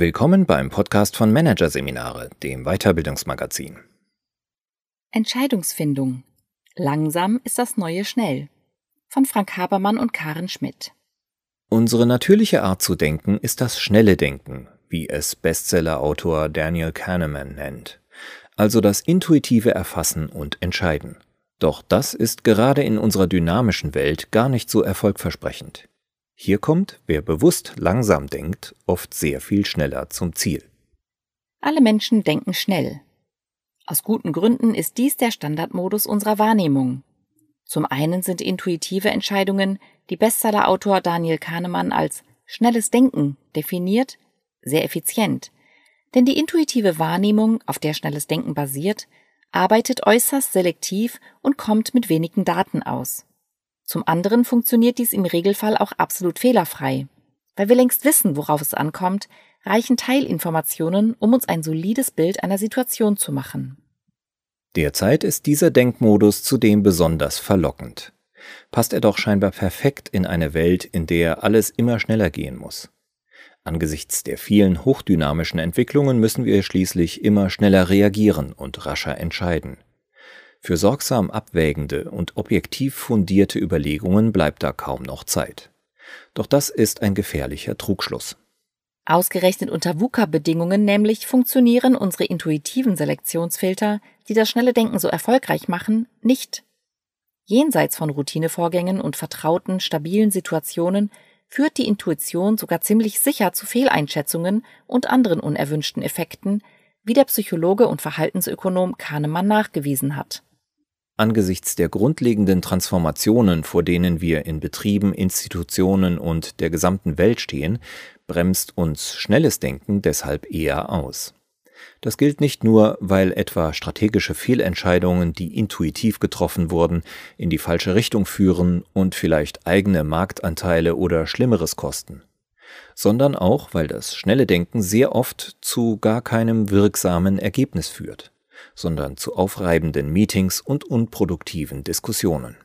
Willkommen beim Podcast von Managerseminare, dem Weiterbildungsmagazin. Entscheidungsfindung. Langsam ist das neue schnell. Von Frank Habermann und Karen Schmidt. Unsere natürliche Art zu denken ist das schnelle Denken, wie es Bestsellerautor Daniel Kahneman nennt. Also das intuitive Erfassen und Entscheiden. Doch das ist gerade in unserer dynamischen Welt gar nicht so erfolgversprechend. Hier kommt, wer bewusst langsam denkt, oft sehr viel schneller zum Ziel. Alle Menschen denken schnell. Aus guten Gründen ist dies der Standardmodus unserer Wahrnehmung. Zum einen sind intuitive Entscheidungen, die Bestsellerautor Daniel Kahnemann als schnelles Denken definiert, sehr effizient. Denn die intuitive Wahrnehmung, auf der schnelles Denken basiert, arbeitet äußerst selektiv und kommt mit wenigen Daten aus. Zum anderen funktioniert dies im Regelfall auch absolut fehlerfrei. Weil wir längst wissen, worauf es ankommt, reichen Teilinformationen, um uns ein solides Bild einer Situation zu machen. Derzeit ist dieser Denkmodus zudem besonders verlockend. Passt er doch scheinbar perfekt in eine Welt, in der alles immer schneller gehen muss. Angesichts der vielen hochdynamischen Entwicklungen müssen wir schließlich immer schneller reagieren und rascher entscheiden. Für sorgsam abwägende und objektiv fundierte Überlegungen bleibt da kaum noch Zeit. Doch das ist ein gefährlicher Trugschluss. Ausgerechnet unter VUCA-Bedingungen nämlich funktionieren unsere intuitiven Selektionsfilter, die das schnelle Denken so erfolgreich machen, nicht. Jenseits von Routinevorgängen und vertrauten, stabilen Situationen führt die Intuition sogar ziemlich sicher zu Fehleinschätzungen und anderen unerwünschten Effekten, wie der Psychologe und Verhaltensökonom Kahnemann nachgewiesen hat. Angesichts der grundlegenden Transformationen, vor denen wir in Betrieben, Institutionen und der gesamten Welt stehen, bremst uns schnelles Denken deshalb eher aus. Das gilt nicht nur, weil etwa strategische Fehlentscheidungen, die intuitiv getroffen wurden, in die falsche Richtung führen und vielleicht eigene Marktanteile oder Schlimmeres kosten, sondern auch, weil das schnelle Denken sehr oft zu gar keinem wirksamen Ergebnis führt sondern zu aufreibenden Meetings und unproduktiven Diskussionen.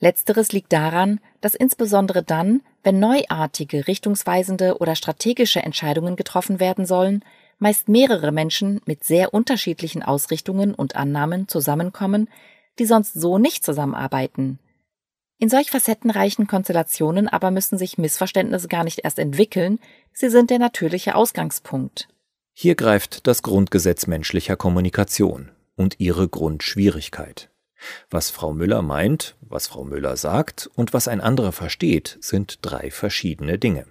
Letzteres liegt daran, dass insbesondere dann, wenn neuartige, richtungsweisende oder strategische Entscheidungen getroffen werden sollen, meist mehrere Menschen mit sehr unterschiedlichen Ausrichtungen und Annahmen zusammenkommen, die sonst so nicht zusammenarbeiten. In solch facettenreichen Konstellationen aber müssen sich Missverständnisse gar nicht erst entwickeln, sie sind der natürliche Ausgangspunkt. Hier greift das Grundgesetz menschlicher Kommunikation und ihre Grundschwierigkeit. Was Frau Müller meint, was Frau Müller sagt und was ein anderer versteht, sind drei verschiedene Dinge.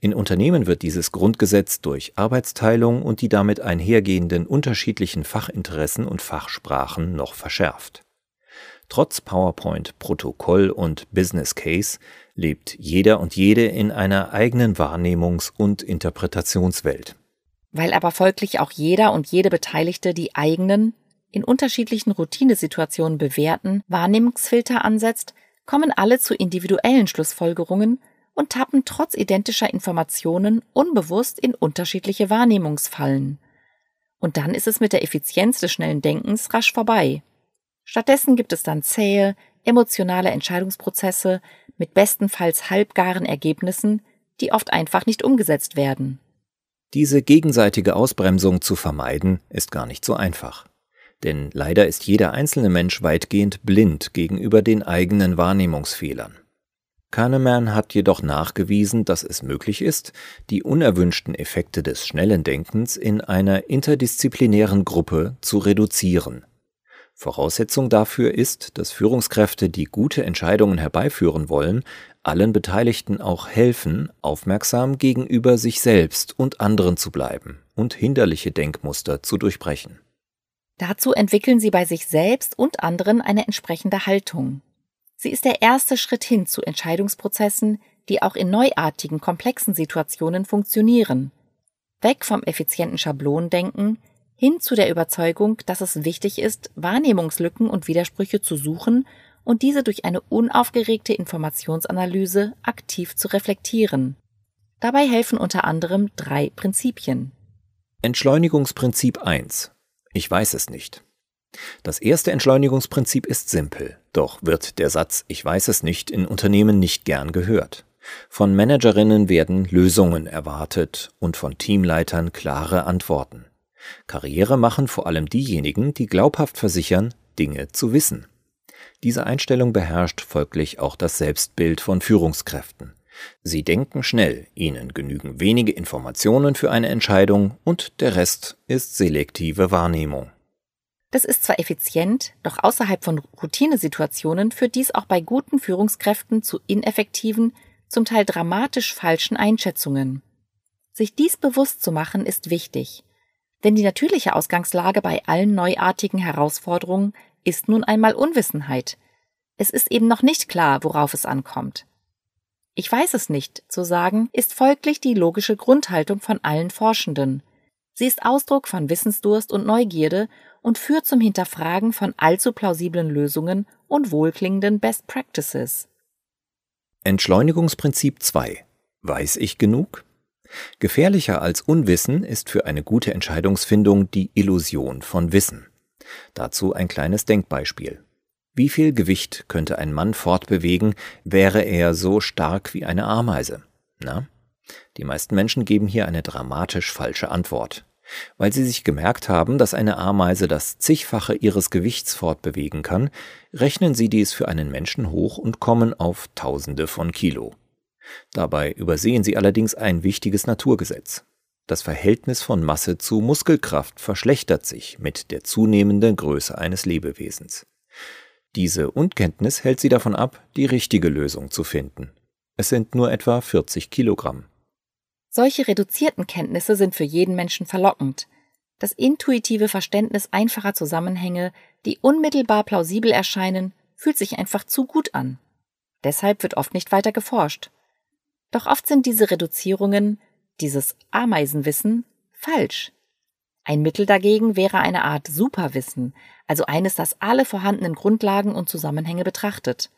In Unternehmen wird dieses Grundgesetz durch Arbeitsteilung und die damit einhergehenden unterschiedlichen Fachinteressen und Fachsprachen noch verschärft. Trotz PowerPoint, Protokoll und Business Case lebt jeder und jede in einer eigenen Wahrnehmungs- und Interpretationswelt. Weil aber folglich auch jeder und jede Beteiligte die eigenen, in unterschiedlichen Routinesituationen bewährten Wahrnehmungsfilter ansetzt, kommen alle zu individuellen Schlussfolgerungen und tappen trotz identischer Informationen unbewusst in unterschiedliche Wahrnehmungsfallen. Und dann ist es mit der Effizienz des schnellen Denkens rasch vorbei. Stattdessen gibt es dann zähe, emotionale Entscheidungsprozesse mit bestenfalls halbgaren Ergebnissen, die oft einfach nicht umgesetzt werden. Diese gegenseitige Ausbremsung zu vermeiden, ist gar nicht so einfach. Denn leider ist jeder einzelne Mensch weitgehend blind gegenüber den eigenen Wahrnehmungsfehlern. Kahneman hat jedoch nachgewiesen, dass es möglich ist, die unerwünschten Effekte des schnellen Denkens in einer interdisziplinären Gruppe zu reduzieren Voraussetzung dafür ist, dass Führungskräfte, die gute Entscheidungen herbeiführen wollen, allen Beteiligten auch helfen, aufmerksam gegenüber sich selbst und anderen zu bleiben und hinderliche Denkmuster zu durchbrechen. Dazu entwickeln sie bei sich selbst und anderen eine entsprechende Haltung. Sie ist der erste Schritt hin zu Entscheidungsprozessen, die auch in neuartigen, komplexen Situationen funktionieren. Weg vom effizienten Schablonendenken hin zu der Überzeugung, dass es wichtig ist, Wahrnehmungslücken und Widersprüche zu suchen und diese durch eine unaufgeregte Informationsanalyse aktiv zu reflektieren. Dabei helfen unter anderem drei Prinzipien. Entschleunigungsprinzip 1. Ich weiß es nicht. Das erste Entschleunigungsprinzip ist simpel, doch wird der Satz Ich weiß es nicht in Unternehmen nicht gern gehört. Von Managerinnen werden Lösungen erwartet und von Teamleitern klare Antworten. Karriere machen vor allem diejenigen, die glaubhaft versichern, Dinge zu wissen. Diese Einstellung beherrscht folglich auch das Selbstbild von Führungskräften. Sie denken schnell, ihnen genügen wenige Informationen für eine Entscheidung und der Rest ist selektive Wahrnehmung. Das ist zwar effizient, doch außerhalb von Routinesituationen führt dies auch bei guten Führungskräften zu ineffektiven, zum Teil dramatisch falschen Einschätzungen. Sich dies bewusst zu machen ist wichtig, denn die natürliche Ausgangslage bei allen neuartigen Herausforderungen ist nun einmal Unwissenheit. Es ist eben noch nicht klar, worauf es ankommt. Ich weiß es nicht zu sagen, ist folglich die logische Grundhaltung von allen Forschenden. Sie ist Ausdruck von Wissensdurst und Neugierde und führt zum Hinterfragen von allzu plausiblen Lösungen und wohlklingenden Best Practices. Entschleunigungsprinzip 2. Weiß ich genug? Gefährlicher als Unwissen ist für eine gute Entscheidungsfindung die Illusion von Wissen. Dazu ein kleines Denkbeispiel. Wie viel Gewicht könnte ein Mann fortbewegen, wäre er so stark wie eine Ameise? Na? Die meisten Menschen geben hier eine dramatisch falsche Antwort. Weil sie sich gemerkt haben, dass eine Ameise das zigfache ihres Gewichts fortbewegen kann, rechnen sie dies für einen Menschen hoch und kommen auf Tausende von Kilo. Dabei übersehen sie allerdings ein wichtiges Naturgesetz. Das Verhältnis von Masse zu Muskelkraft verschlechtert sich mit der zunehmenden Größe eines Lebewesens. Diese Unkenntnis hält sie davon ab, die richtige Lösung zu finden. Es sind nur etwa 40 Kilogramm. Solche reduzierten Kenntnisse sind für jeden Menschen verlockend. Das intuitive Verständnis einfacher Zusammenhänge, die unmittelbar plausibel erscheinen, fühlt sich einfach zu gut an. Deshalb wird oft nicht weiter geforscht. Doch oft sind diese Reduzierungen, dieses Ameisenwissen, falsch. Ein Mittel dagegen wäre eine Art Superwissen, also eines, das alle vorhandenen Grundlagen und Zusammenhänge betrachtet.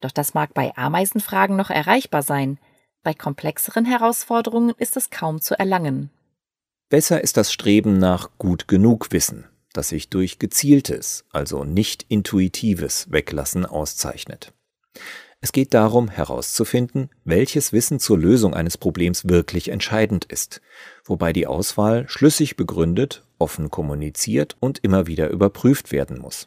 Doch das mag bei Ameisenfragen noch erreichbar sein, bei komplexeren Herausforderungen ist es kaum zu erlangen. Besser ist das Streben nach gut genug Wissen, das sich durch gezieltes, also nicht intuitives Weglassen auszeichnet. Es geht darum herauszufinden, welches Wissen zur Lösung eines Problems wirklich entscheidend ist, wobei die Auswahl schlüssig begründet, offen kommuniziert und immer wieder überprüft werden muss.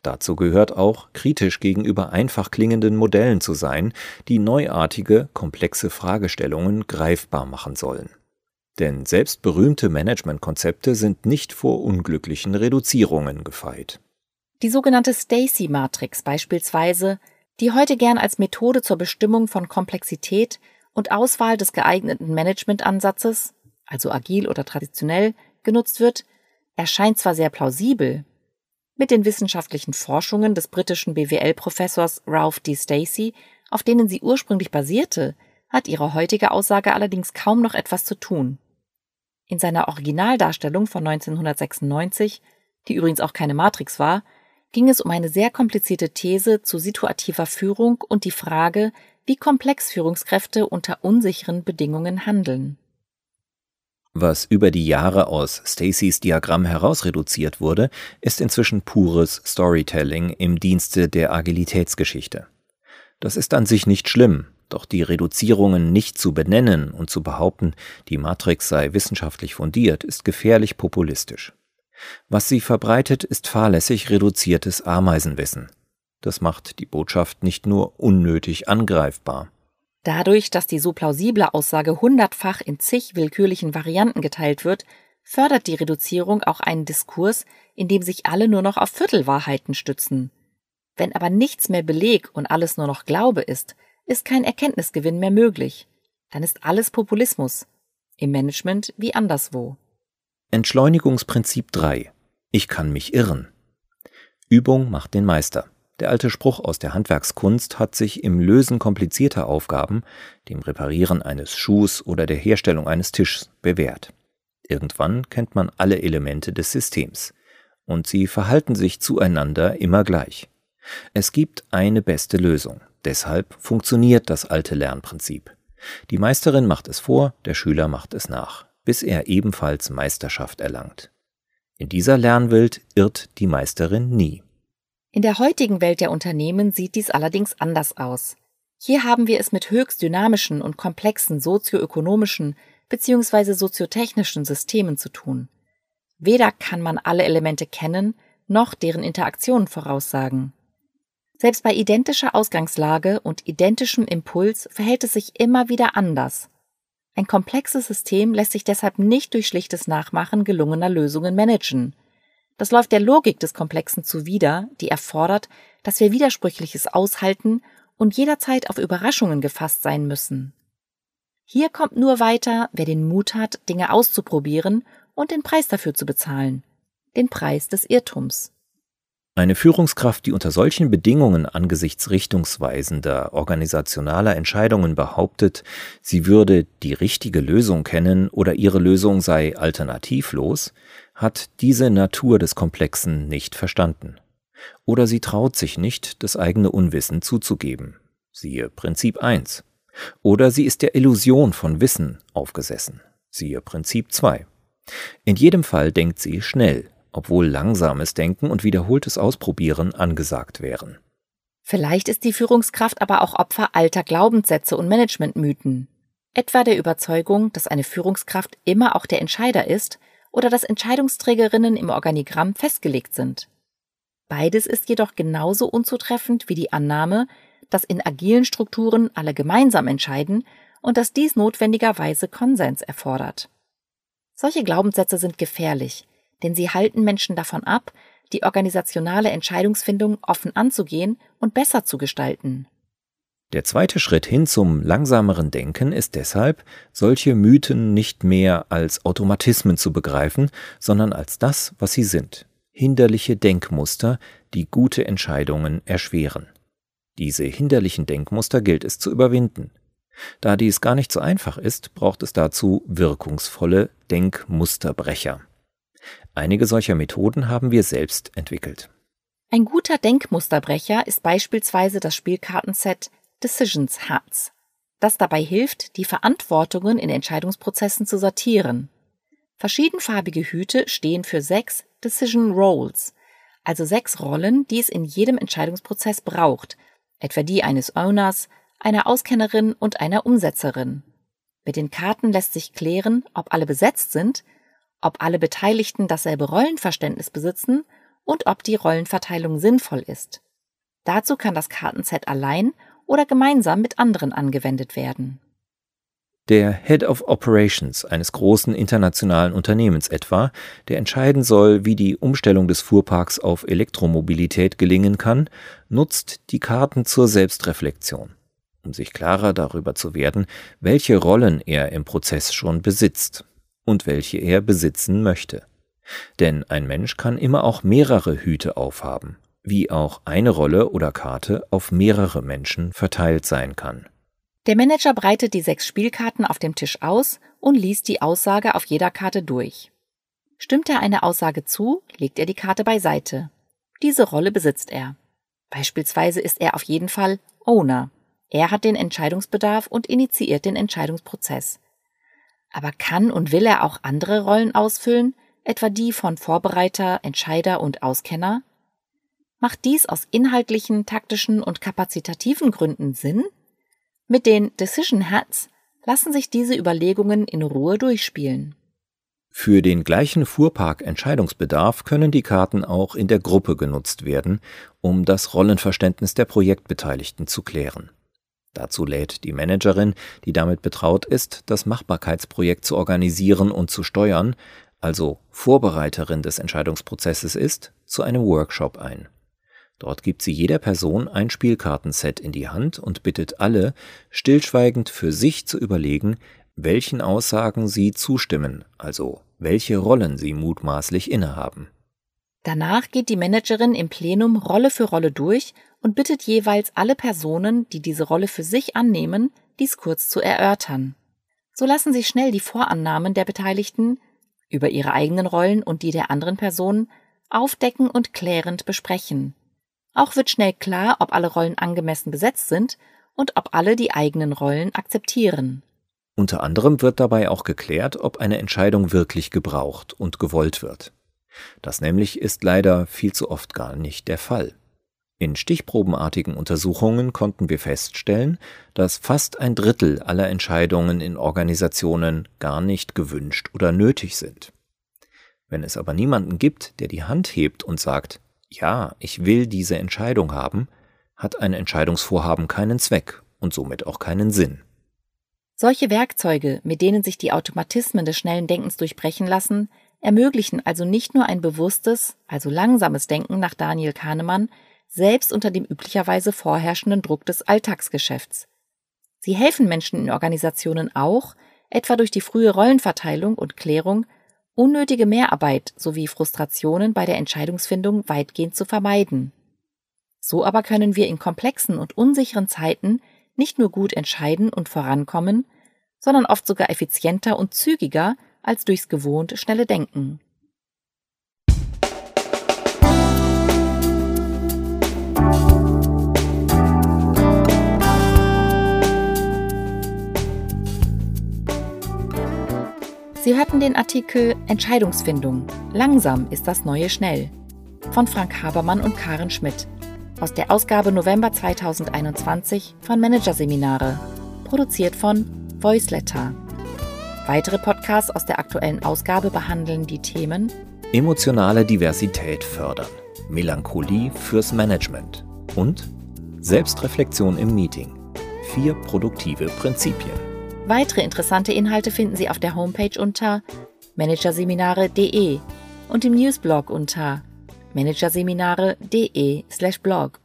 Dazu gehört auch, kritisch gegenüber einfach klingenden Modellen zu sein, die neuartige, komplexe Fragestellungen greifbar machen sollen. Denn selbst berühmte Managementkonzepte sind nicht vor unglücklichen Reduzierungen gefeit. Die sogenannte Stacy-Matrix beispielsweise die heute gern als Methode zur Bestimmung von Komplexität und Auswahl des geeigneten Managementansatzes, also agil oder traditionell, genutzt wird, erscheint zwar sehr plausibel, mit den wissenschaftlichen Forschungen des britischen BWL-Professors Ralph D. Stacey, auf denen sie ursprünglich basierte, hat ihre heutige Aussage allerdings kaum noch etwas zu tun. In seiner Originaldarstellung von 1996, die übrigens auch keine Matrix war, ging es um eine sehr komplizierte These zu situativer Führung und die Frage, wie komplex Führungskräfte unter unsicheren Bedingungen handeln. Was über die Jahre aus Stacys Diagramm herausreduziert wurde, ist inzwischen pures Storytelling im Dienste der Agilitätsgeschichte. Das ist an sich nicht schlimm, doch die Reduzierungen nicht zu benennen und zu behaupten, die Matrix sei wissenschaftlich fundiert, ist gefährlich populistisch. Was sie verbreitet, ist fahrlässig reduziertes Ameisenwissen. Das macht die Botschaft nicht nur unnötig angreifbar. Dadurch, dass die so plausible Aussage hundertfach in zig willkürlichen Varianten geteilt wird, fördert die Reduzierung auch einen Diskurs, in dem sich alle nur noch auf Viertelwahrheiten stützen. Wenn aber nichts mehr Beleg und alles nur noch Glaube ist, ist kein Erkenntnisgewinn mehr möglich. Dann ist alles Populismus. Im Management wie anderswo. Entschleunigungsprinzip 3. Ich kann mich irren. Übung macht den Meister. Der alte Spruch aus der Handwerkskunst hat sich im Lösen komplizierter Aufgaben, dem Reparieren eines Schuhs oder der Herstellung eines Tischs, bewährt. Irgendwann kennt man alle Elemente des Systems und sie verhalten sich zueinander immer gleich. Es gibt eine beste Lösung. Deshalb funktioniert das alte Lernprinzip. Die Meisterin macht es vor, der Schüler macht es nach bis er ebenfalls Meisterschaft erlangt. In dieser Lernwelt irrt die Meisterin nie. In der heutigen Welt der Unternehmen sieht dies allerdings anders aus. Hier haben wir es mit höchst dynamischen und komplexen sozioökonomischen bzw. soziotechnischen Systemen zu tun. Weder kann man alle Elemente kennen, noch deren Interaktionen voraussagen. Selbst bei identischer Ausgangslage und identischem Impuls verhält es sich immer wieder anders. Ein komplexes System lässt sich deshalb nicht durch schlichtes Nachmachen gelungener Lösungen managen. Das läuft der Logik des Komplexen zuwider, die erfordert, dass wir Widersprüchliches aushalten und jederzeit auf Überraschungen gefasst sein müssen. Hier kommt nur weiter, wer den Mut hat, Dinge auszuprobieren und den Preis dafür zu bezahlen. Den Preis des Irrtums. Eine Führungskraft, die unter solchen Bedingungen angesichts richtungsweisender organisationaler Entscheidungen behauptet, sie würde die richtige Lösung kennen oder ihre Lösung sei alternativlos, hat diese Natur des Komplexen nicht verstanden. Oder sie traut sich nicht, das eigene Unwissen zuzugeben. Siehe Prinzip 1. Oder sie ist der Illusion von Wissen aufgesessen. Siehe Prinzip 2. In jedem Fall denkt sie schnell, obwohl langsames Denken und wiederholtes Ausprobieren angesagt wären. Vielleicht ist die Führungskraft aber auch Opfer alter Glaubenssätze und Managementmythen. Etwa der Überzeugung, dass eine Führungskraft immer auch der Entscheider ist oder dass Entscheidungsträgerinnen im Organigramm festgelegt sind. Beides ist jedoch genauso unzutreffend wie die Annahme, dass in agilen Strukturen alle gemeinsam entscheiden und dass dies notwendigerweise Konsens erfordert. Solche Glaubenssätze sind gefährlich, denn sie halten Menschen davon ab, die organisationale Entscheidungsfindung offen anzugehen und besser zu gestalten. Der zweite Schritt hin zum langsameren Denken ist deshalb, solche Mythen nicht mehr als Automatismen zu begreifen, sondern als das, was sie sind, hinderliche Denkmuster, die gute Entscheidungen erschweren. Diese hinderlichen Denkmuster gilt es zu überwinden. Da dies gar nicht so einfach ist, braucht es dazu wirkungsvolle Denkmusterbrecher. Einige solcher Methoden haben wir selbst entwickelt. Ein guter Denkmusterbrecher ist beispielsweise das Spielkartenset Decisions Hats, das dabei hilft, die Verantwortungen in Entscheidungsprozessen zu sortieren. Verschiedenfarbige Hüte stehen für sechs Decision Roles, also sechs Rollen, die es in jedem Entscheidungsprozess braucht, etwa die eines Owners, einer Auskennerin und einer Umsetzerin. Mit den Karten lässt sich klären, ob alle besetzt sind ob alle Beteiligten dasselbe Rollenverständnis besitzen und ob die Rollenverteilung sinnvoll ist. Dazu kann das Kartenset allein oder gemeinsam mit anderen angewendet werden. Der Head of Operations eines großen internationalen Unternehmens etwa, der entscheiden soll, wie die Umstellung des Fuhrparks auf Elektromobilität gelingen kann, nutzt die Karten zur Selbstreflexion, um sich klarer darüber zu werden, welche Rollen er im Prozess schon besitzt und welche er besitzen möchte. Denn ein Mensch kann immer auch mehrere Hüte aufhaben, wie auch eine Rolle oder Karte auf mehrere Menschen verteilt sein kann. Der Manager breitet die sechs Spielkarten auf dem Tisch aus und liest die Aussage auf jeder Karte durch. Stimmt er eine Aussage zu, legt er die Karte beiseite. Diese Rolle besitzt er. Beispielsweise ist er auf jeden Fall Owner. Er hat den Entscheidungsbedarf und initiiert den Entscheidungsprozess. Aber kann und will er auch andere Rollen ausfüllen, etwa die von Vorbereiter, Entscheider und Auskenner? Macht dies aus inhaltlichen, taktischen und kapazitativen Gründen Sinn? Mit den Decision Hats lassen sich diese Überlegungen in Ruhe durchspielen. Für den gleichen Fuhrpark-Entscheidungsbedarf können die Karten auch in der Gruppe genutzt werden, um das Rollenverständnis der Projektbeteiligten zu klären. Dazu lädt die Managerin, die damit betraut ist, das Machbarkeitsprojekt zu organisieren und zu steuern, also Vorbereiterin des Entscheidungsprozesses ist, zu einem Workshop ein. Dort gibt sie jeder Person ein Spielkartenset in die Hand und bittet alle, stillschweigend für sich zu überlegen, welchen Aussagen sie zustimmen, also welche Rollen sie mutmaßlich innehaben. Danach geht die Managerin im Plenum Rolle für Rolle durch und bittet jeweils alle Personen, die diese Rolle für sich annehmen, dies kurz zu erörtern. So lassen sich schnell die Vorannahmen der Beteiligten über ihre eigenen Rollen und die der anderen Personen aufdecken und klärend besprechen. Auch wird schnell klar, ob alle Rollen angemessen besetzt sind und ob alle die eigenen Rollen akzeptieren. Unter anderem wird dabei auch geklärt, ob eine Entscheidung wirklich gebraucht und gewollt wird. Das nämlich ist leider viel zu oft gar nicht der Fall. In stichprobenartigen Untersuchungen konnten wir feststellen, dass fast ein Drittel aller Entscheidungen in Organisationen gar nicht gewünscht oder nötig sind. Wenn es aber niemanden gibt, der die Hand hebt und sagt, ja, ich will diese Entscheidung haben, hat ein Entscheidungsvorhaben keinen Zweck und somit auch keinen Sinn. Solche Werkzeuge, mit denen sich die Automatismen des schnellen Denkens durchbrechen lassen, ermöglichen also nicht nur ein bewusstes, also langsames Denken nach Daniel Kahnemann, selbst unter dem üblicherweise vorherrschenden Druck des Alltagsgeschäfts. Sie helfen Menschen in Organisationen auch, etwa durch die frühe Rollenverteilung und Klärung, unnötige Mehrarbeit sowie Frustrationen bei der Entscheidungsfindung weitgehend zu vermeiden. So aber können wir in komplexen und unsicheren Zeiten nicht nur gut entscheiden und vorankommen, sondern oft sogar effizienter und zügiger als durchs gewohnte schnelle Denken. Sie hörten den Artikel Entscheidungsfindung. Langsam ist das neue Schnell von Frank Habermann und Karen Schmidt aus der Ausgabe November 2021 von Managerseminare, produziert von Voiceletter. Weitere Podcasts aus der aktuellen Ausgabe behandeln die Themen Emotionale Diversität fördern, Melancholie fürs Management und Selbstreflexion im Meeting. Vier produktive Prinzipien. Weitere interessante Inhalte finden Sie auf der Homepage unter managerseminare.de und im Newsblog unter managerseminare.de/blog.